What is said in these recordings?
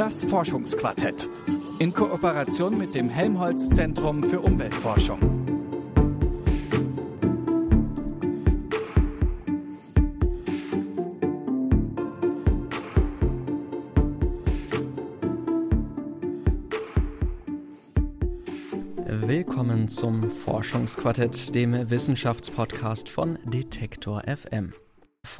Das Forschungsquartett in Kooperation mit dem Helmholtz Zentrum für Umweltforschung. Willkommen zum Forschungsquartett, dem Wissenschaftspodcast von Detektor FM.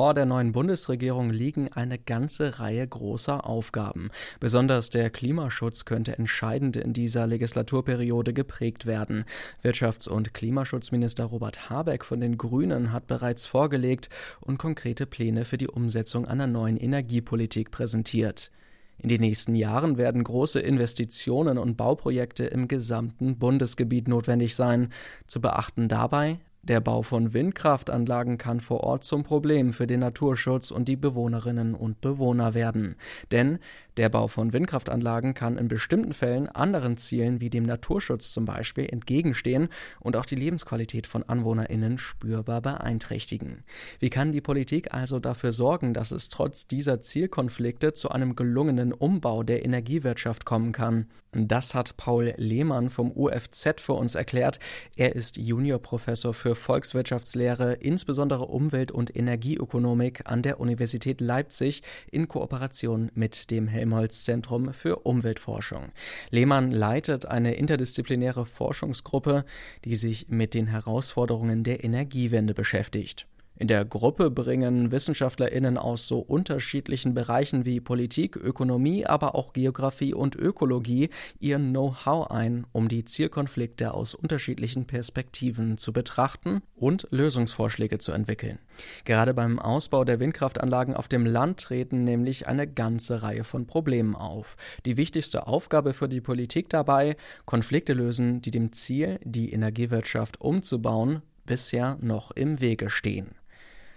Vor der neuen Bundesregierung liegen eine ganze Reihe großer Aufgaben. Besonders der Klimaschutz könnte entscheidend in dieser Legislaturperiode geprägt werden. Wirtschafts- und Klimaschutzminister Robert Habeck von den Grünen hat bereits vorgelegt und konkrete Pläne für die Umsetzung einer neuen Energiepolitik präsentiert. In den nächsten Jahren werden große Investitionen und Bauprojekte im gesamten Bundesgebiet notwendig sein. Zu beachten dabei der Bau von Windkraftanlagen kann vor Ort zum Problem für den Naturschutz und die Bewohnerinnen und Bewohner werden. Denn der Bau von Windkraftanlagen kann in bestimmten Fällen anderen Zielen wie dem Naturschutz zum Beispiel entgegenstehen und auch die Lebensqualität von AnwohnerInnen spürbar beeinträchtigen. Wie kann die Politik also dafür sorgen, dass es trotz dieser Zielkonflikte zu einem gelungenen Umbau der Energiewirtschaft kommen kann? Das hat Paul Lehmann vom UFZ für uns erklärt. Er ist Juniorprofessor für Volkswirtschaftslehre, insbesondere Umwelt- und Energieökonomik an der Universität Leipzig in Kooperation mit dem Helm Helmholtz-Zentrum für Umweltforschung. Lehmann leitet eine interdisziplinäre Forschungsgruppe, die sich mit den Herausforderungen der Energiewende beschäftigt. In der Gruppe bringen WissenschaftlerInnen aus so unterschiedlichen Bereichen wie Politik, Ökonomie, aber auch Geografie und Ökologie ihr Know-how ein, um die Zielkonflikte aus unterschiedlichen Perspektiven zu betrachten und Lösungsvorschläge zu entwickeln. Gerade beim Ausbau der Windkraftanlagen auf dem Land treten nämlich eine ganze Reihe von Problemen auf. Die wichtigste Aufgabe für die Politik dabei, Konflikte lösen, die dem Ziel, die Energiewirtschaft umzubauen, bisher noch im Wege stehen.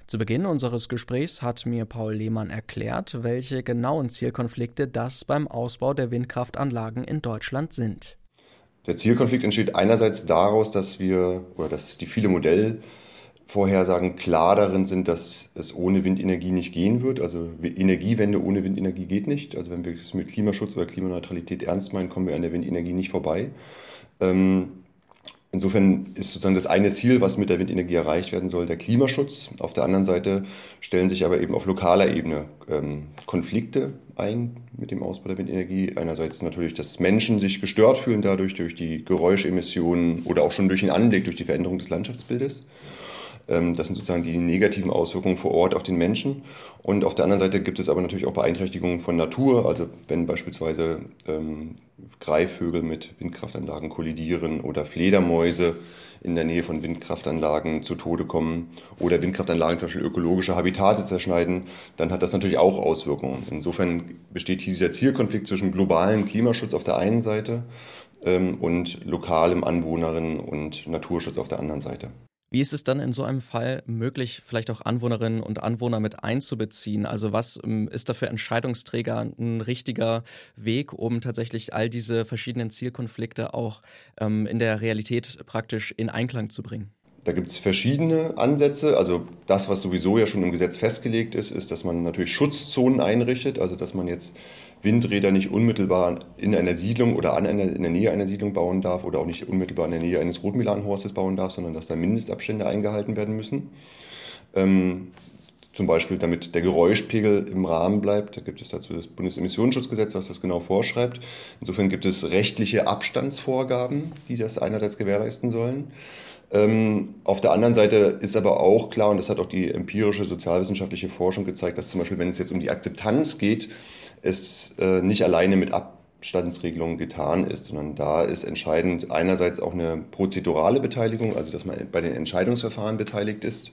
Zu Beginn unseres Gesprächs hat mir Paul Lehmann erklärt, welche genauen Zielkonflikte das beim Ausbau der Windkraftanlagen in Deutschland sind. Der Zielkonflikt entsteht einerseits daraus, dass wir oder dass die viele Modellvorhersagen klar darin sind, dass es ohne Windenergie nicht gehen wird. Also Energiewende ohne Windenergie geht nicht. Also wenn wir es mit Klimaschutz oder Klimaneutralität ernst meinen, kommen wir an der Windenergie nicht vorbei. Ähm, Insofern ist sozusagen das eine Ziel, was mit der Windenergie erreicht werden soll, der Klimaschutz. Auf der anderen Seite stellen sich aber eben auf lokaler Ebene ähm, Konflikte ein mit dem Ausbau der Windenergie. Einerseits natürlich, dass Menschen sich gestört fühlen dadurch durch die Geräuschemissionen oder auch schon durch den Anblick, durch die Veränderung des Landschaftsbildes. Ähm, das sind sozusagen die negativen Auswirkungen vor Ort auf den Menschen. Und auf der anderen Seite gibt es aber natürlich auch Beeinträchtigungen von Natur. Also wenn beispielsweise ähm, Greifvögel mit Windkraftanlagen kollidieren oder Fledermäuse in der Nähe von Windkraftanlagen zu Tode kommen oder Windkraftanlagen zum Beispiel ökologische Habitate zerschneiden, dann hat das natürlich auch Auswirkungen. Insofern besteht hier dieser Zielkonflikt zwischen globalem Klimaschutz auf der einen Seite ähm, und lokalem Anwohnerinnen und Naturschutz auf der anderen Seite. Wie ist es dann in so einem Fall möglich, vielleicht auch Anwohnerinnen und Anwohner mit einzubeziehen? Also was ähm, ist da für Entscheidungsträger ein richtiger Weg, um tatsächlich all diese verschiedenen Zielkonflikte auch ähm, in der Realität praktisch in Einklang zu bringen? Da gibt es verschiedene Ansätze. Also das, was sowieso ja schon im Gesetz festgelegt ist, ist, dass man natürlich Schutzzonen einrichtet, also dass man jetzt Windräder nicht unmittelbar in einer Siedlung oder an einer, in der Nähe einer Siedlung bauen darf oder auch nicht unmittelbar in der Nähe eines Rotmilanhorstes bauen darf, sondern dass da Mindestabstände eingehalten werden müssen. Ähm, zum Beispiel, damit der Geräuschpegel im Rahmen bleibt. Da gibt es dazu das Bundesemissionsschutzgesetz, was das genau vorschreibt. Insofern gibt es rechtliche Abstandsvorgaben, die das einerseits gewährleisten sollen. Ähm, auf der anderen Seite ist aber auch klar, und das hat auch die empirische sozialwissenschaftliche Forschung gezeigt, dass zum Beispiel, wenn es jetzt um die Akzeptanz geht, es äh, nicht alleine mit Abstandsregelungen getan ist, sondern da ist entscheidend einerseits auch eine prozedurale Beteiligung, also dass man bei den Entscheidungsverfahren beteiligt ist,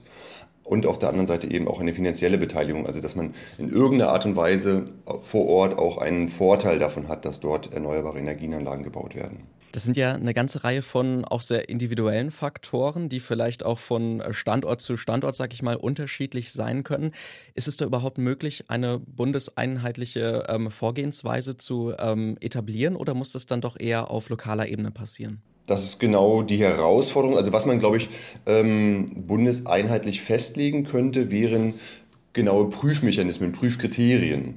und auf der anderen Seite eben auch eine finanzielle Beteiligung, also dass man in irgendeiner Art und Weise vor Ort auch einen Vorteil davon hat, dass dort erneuerbare Energienanlagen gebaut werden. Das sind ja eine ganze Reihe von auch sehr individuellen Faktoren, die vielleicht auch von Standort zu Standort, sag ich mal, unterschiedlich sein können. Ist es da überhaupt möglich, eine bundeseinheitliche ähm, Vorgehensweise zu ähm, etablieren oder muss das dann doch eher auf lokaler Ebene passieren? Das ist genau die Herausforderung. Also was man, glaube ich, ähm, bundeseinheitlich festlegen könnte, wären genaue Prüfmechanismen, Prüfkriterien.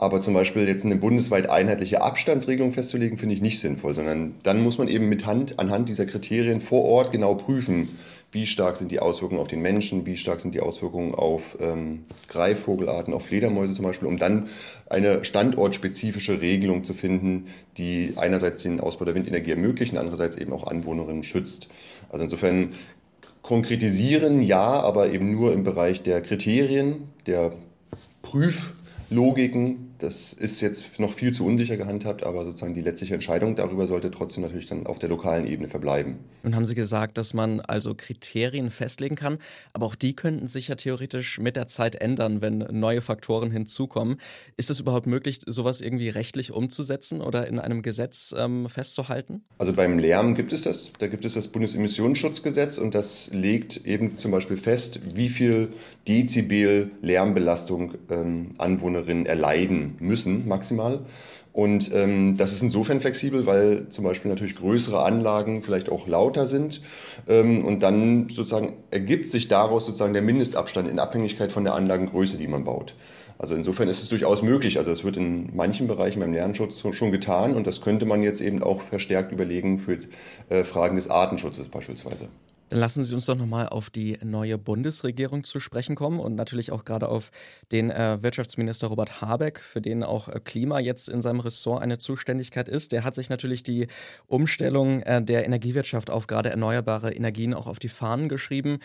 Aber zum Beispiel jetzt eine bundesweit einheitliche Abstandsregelung festzulegen, finde ich nicht sinnvoll, sondern dann muss man eben mit Hand, anhand dieser Kriterien vor Ort genau prüfen, wie stark sind die Auswirkungen auf den Menschen, wie stark sind die Auswirkungen auf ähm, Greifvogelarten, auf Fledermäuse zum Beispiel, um dann eine standortspezifische Regelung zu finden, die einerseits den Ausbau der Windenergie ermöglicht, andererseits eben auch Anwohnerinnen schützt. Also insofern konkretisieren ja, aber eben nur im Bereich der Kriterien, der Prüflogiken, das ist jetzt noch viel zu unsicher gehandhabt, aber sozusagen die letztliche Entscheidung darüber sollte trotzdem natürlich dann auf der lokalen Ebene verbleiben. Nun haben Sie gesagt, dass man also Kriterien festlegen kann, aber auch die könnten sich ja theoretisch mit der Zeit ändern, wenn neue Faktoren hinzukommen. Ist es überhaupt möglich, sowas irgendwie rechtlich umzusetzen oder in einem Gesetz ähm, festzuhalten? Also beim Lärm gibt es das. Da gibt es das Bundesemissionsschutzgesetz und das legt eben zum Beispiel fest, wie viel Dezibel Lärmbelastung ähm, Anwohnerinnen erleiden müssen, maximal. Und ähm, das ist insofern flexibel, weil zum Beispiel natürlich größere Anlagen vielleicht auch lauter sind. Ähm, und dann sozusagen ergibt sich daraus sozusagen der Mindestabstand in Abhängigkeit von der Anlagengröße, die man baut. Also insofern ist es durchaus möglich. Also es wird in manchen Bereichen beim Lernschutz schon getan und das könnte man jetzt eben auch verstärkt überlegen für äh, Fragen des Artenschutzes beispielsweise. Dann lassen Sie uns doch nochmal auf die neue Bundesregierung zu sprechen kommen und natürlich auch gerade auf den äh, Wirtschaftsminister Robert Habeck, für den auch äh, Klima jetzt in seinem Ressort eine Zuständigkeit ist. Der hat sich natürlich die Umstellung äh, der Energiewirtschaft auf gerade erneuerbare Energien auch auf die Fahnen geschrieben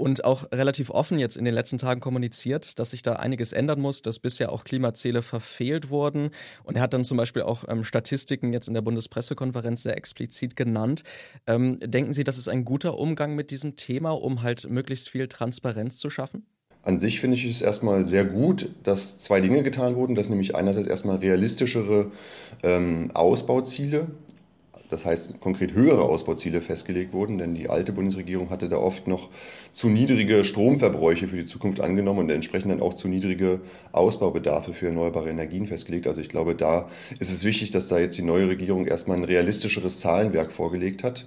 und auch relativ offen jetzt in den letzten Tagen kommuniziert, dass sich da einiges ändern muss, dass bisher auch Klimaziele verfehlt wurden. Und er hat dann zum Beispiel auch ähm, Statistiken jetzt in der Bundespressekonferenz sehr explizit genannt. Ähm, denken Sie, das ist ein guter Umgang mit diesem Thema, um halt möglichst viel Transparenz zu schaffen? An sich finde ich es erstmal sehr gut, dass zwei Dinge getan wurden, dass nämlich einerseits erstmal realistischere ähm, Ausbauziele das heißt konkret höhere Ausbauziele festgelegt wurden, denn die alte Bundesregierung hatte da oft noch zu niedrige Stromverbräuche für die Zukunft angenommen und entsprechend dann auch zu niedrige Ausbaubedarfe für erneuerbare Energien festgelegt. Also ich glaube, da ist es wichtig, dass da jetzt die neue Regierung erstmal ein realistischeres Zahlenwerk vorgelegt hat.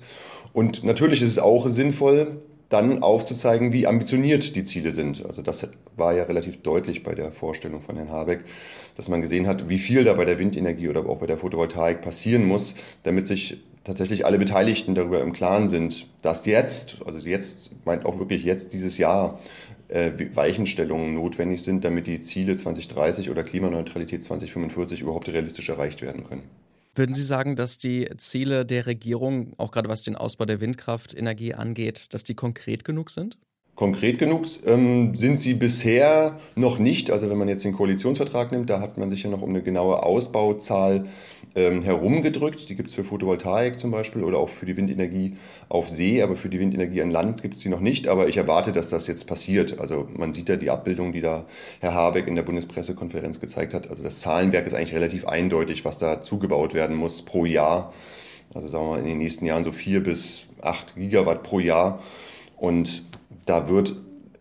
Und natürlich ist es auch sinnvoll, dann aufzuzeigen, wie ambitioniert die Ziele sind. Also das war ja relativ deutlich bei der Vorstellung von Herrn Habeck, dass man gesehen hat, wie viel da bei der Windenergie oder auch bei der Photovoltaik passieren muss, damit sich tatsächlich alle Beteiligten darüber im Klaren sind, dass jetzt, also jetzt meint auch wirklich jetzt dieses Jahr, äh, Weichenstellungen notwendig sind, damit die Ziele 2030 oder Klimaneutralität 2045 überhaupt realistisch erreicht werden können. Würden Sie sagen, dass die Ziele der Regierung, auch gerade was den Ausbau der Windkraftenergie angeht, dass die konkret genug sind? Konkret genug ähm, sind sie bisher noch nicht. Also wenn man jetzt den Koalitionsvertrag nimmt, da hat man sich ja noch um eine genaue Ausbauzahl ähm, herumgedrückt. Die gibt es für Photovoltaik zum Beispiel oder auch für die Windenergie auf See, aber für die Windenergie an Land gibt es die noch nicht. Aber ich erwarte, dass das jetzt passiert. Also man sieht ja die Abbildung, die da Herr Habeck in der Bundespressekonferenz gezeigt hat. Also das Zahlenwerk ist eigentlich relativ eindeutig, was da zugebaut werden muss pro Jahr. Also sagen wir mal in den nächsten Jahren so vier bis acht Gigawatt pro Jahr. Und da wird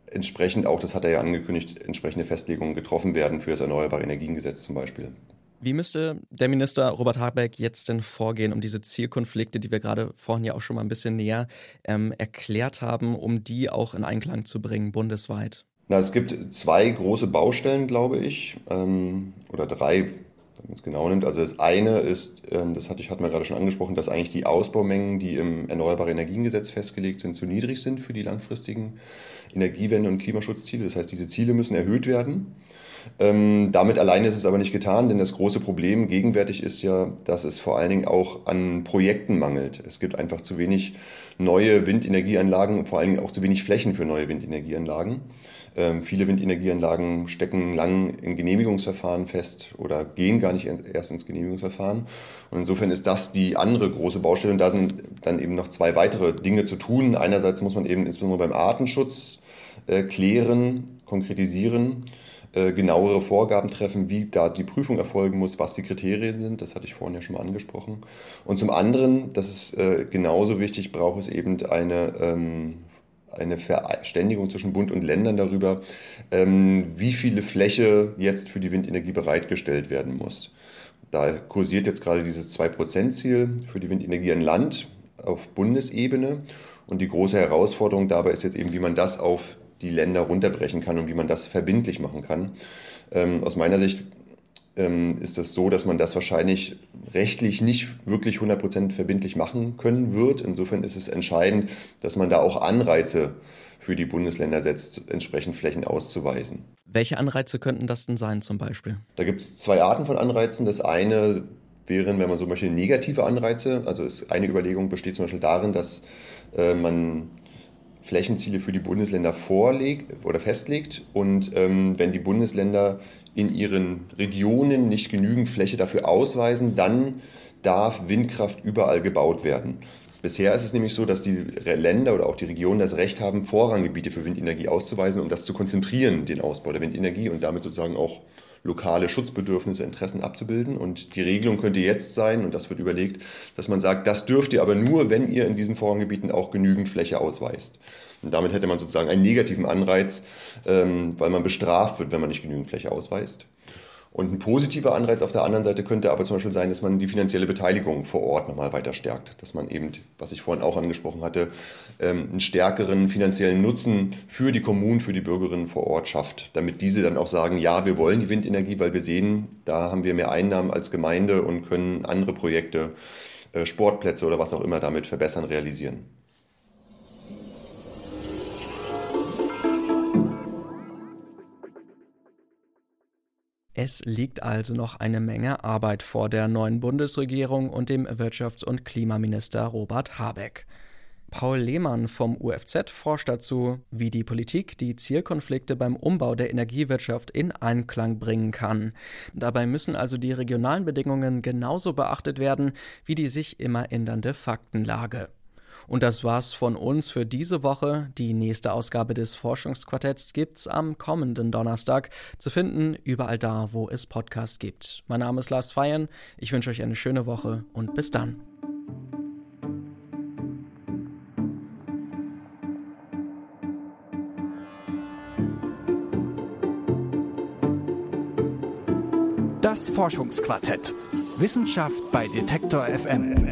entsprechend auch, das hat er ja angekündigt, entsprechende Festlegungen getroffen werden für das Erneuerbare Energiengesetz zum Beispiel. Wie müsste der Minister Robert Habeck jetzt denn vorgehen, um diese Zielkonflikte, die wir gerade vorhin ja auch schon mal ein bisschen näher ähm, erklärt haben, um die auch in Einklang zu bringen, bundesweit? Na, es gibt zwei große Baustellen, glaube ich, ähm, oder drei es genau nimmt. Also das eine ist, ähm, das hatte ich, hatten wir gerade schon angesprochen, dass eigentlich die Ausbaumengen, die im Erneuerbare Energiengesetz festgelegt sind, zu niedrig sind für die langfristigen Energiewende- und Klimaschutzziele. Das heißt, diese Ziele müssen erhöht werden. Ähm, damit alleine ist es aber nicht getan, denn das große Problem gegenwärtig ist ja, dass es vor allen Dingen auch an Projekten mangelt. Es gibt einfach zu wenig neue Windenergieanlagen und vor allen Dingen auch zu wenig Flächen für neue Windenergieanlagen. Ähm, viele Windenergieanlagen stecken lang in Genehmigungsverfahren fest oder gehen gar nicht erst ins Genehmigungsverfahren. Und insofern ist das die andere große Baustelle. Und da sind dann eben noch zwei weitere Dinge zu tun. Einerseits muss man eben insbesondere beim Artenschutz äh, klären, konkretisieren äh, genauere Vorgaben treffen, wie da die Prüfung erfolgen muss, was die Kriterien sind. Das hatte ich vorhin ja schon mal angesprochen. Und zum anderen, das ist äh, genauso wichtig, braucht es eben eine, ähm, eine Verständigung zwischen Bund und Ländern darüber, ähm, wie viele Fläche jetzt für die Windenergie bereitgestellt werden muss. Da kursiert jetzt gerade dieses 2%-Ziel für die Windenergie an Land auf Bundesebene. Und die große Herausforderung dabei ist jetzt eben, wie man das auf die Länder runterbrechen kann und wie man das verbindlich machen kann. Ähm, aus meiner Sicht ähm, ist das so, dass man das wahrscheinlich rechtlich nicht wirklich 100% verbindlich machen können wird. Insofern ist es entscheidend, dass man da auch Anreize für die Bundesländer setzt, entsprechend Flächen auszuweisen. Welche Anreize könnten das denn sein zum Beispiel? Da gibt es zwei Arten von Anreizen. Das eine wären, wenn man so möchte, negative Anreize. Also eine Überlegung besteht zum Beispiel darin, dass äh, man Flächenziele für die Bundesländer vorlegt oder festlegt und ähm, wenn die Bundesländer in ihren Regionen nicht genügend Fläche dafür ausweisen, dann darf Windkraft überall gebaut werden. Bisher ist es nämlich so, dass die Länder oder auch die Regionen das Recht haben, Vorranggebiete für Windenergie auszuweisen, um das zu konzentrieren, den Ausbau der Windenergie und damit sozusagen auch lokale Schutzbedürfnisse, Interessen abzubilden. Und die Regelung könnte jetzt sein, und das wird überlegt, dass man sagt, das dürft ihr aber nur, wenn ihr in diesen Vorranggebieten auch genügend Fläche ausweist. Und damit hätte man sozusagen einen negativen Anreiz, ähm, weil man bestraft wird, wenn man nicht genügend Fläche ausweist. Und ein positiver Anreiz auf der anderen Seite könnte aber zum Beispiel sein, dass man die finanzielle Beteiligung vor Ort nochmal weiter stärkt. Dass man eben, was ich vorhin auch angesprochen hatte, ähm, einen stärkeren finanziellen Nutzen für die Kommunen, für die Bürgerinnen vor Ort schafft. Damit diese dann auch sagen, ja, wir wollen die Windenergie, weil wir sehen, da haben wir mehr Einnahmen als Gemeinde und können andere Projekte, äh, Sportplätze oder was auch immer damit verbessern, realisieren. Es liegt also noch eine Menge Arbeit vor der neuen Bundesregierung und dem Wirtschafts- und Klimaminister Robert Habeck. Paul Lehmann vom UFZ forscht dazu, wie die Politik die Zielkonflikte beim Umbau der Energiewirtschaft in Einklang bringen kann. Dabei müssen also die regionalen Bedingungen genauso beachtet werden wie die sich immer ändernde Faktenlage. Und das war's von uns für diese Woche. Die nächste Ausgabe des Forschungsquartetts gibt's am kommenden Donnerstag zu finden, überall da, wo es Podcasts gibt. Mein Name ist Lars Feiern. Ich wünsche euch eine schöne Woche und bis dann. Das Forschungsquartett. Wissenschaft bei Detektor FM.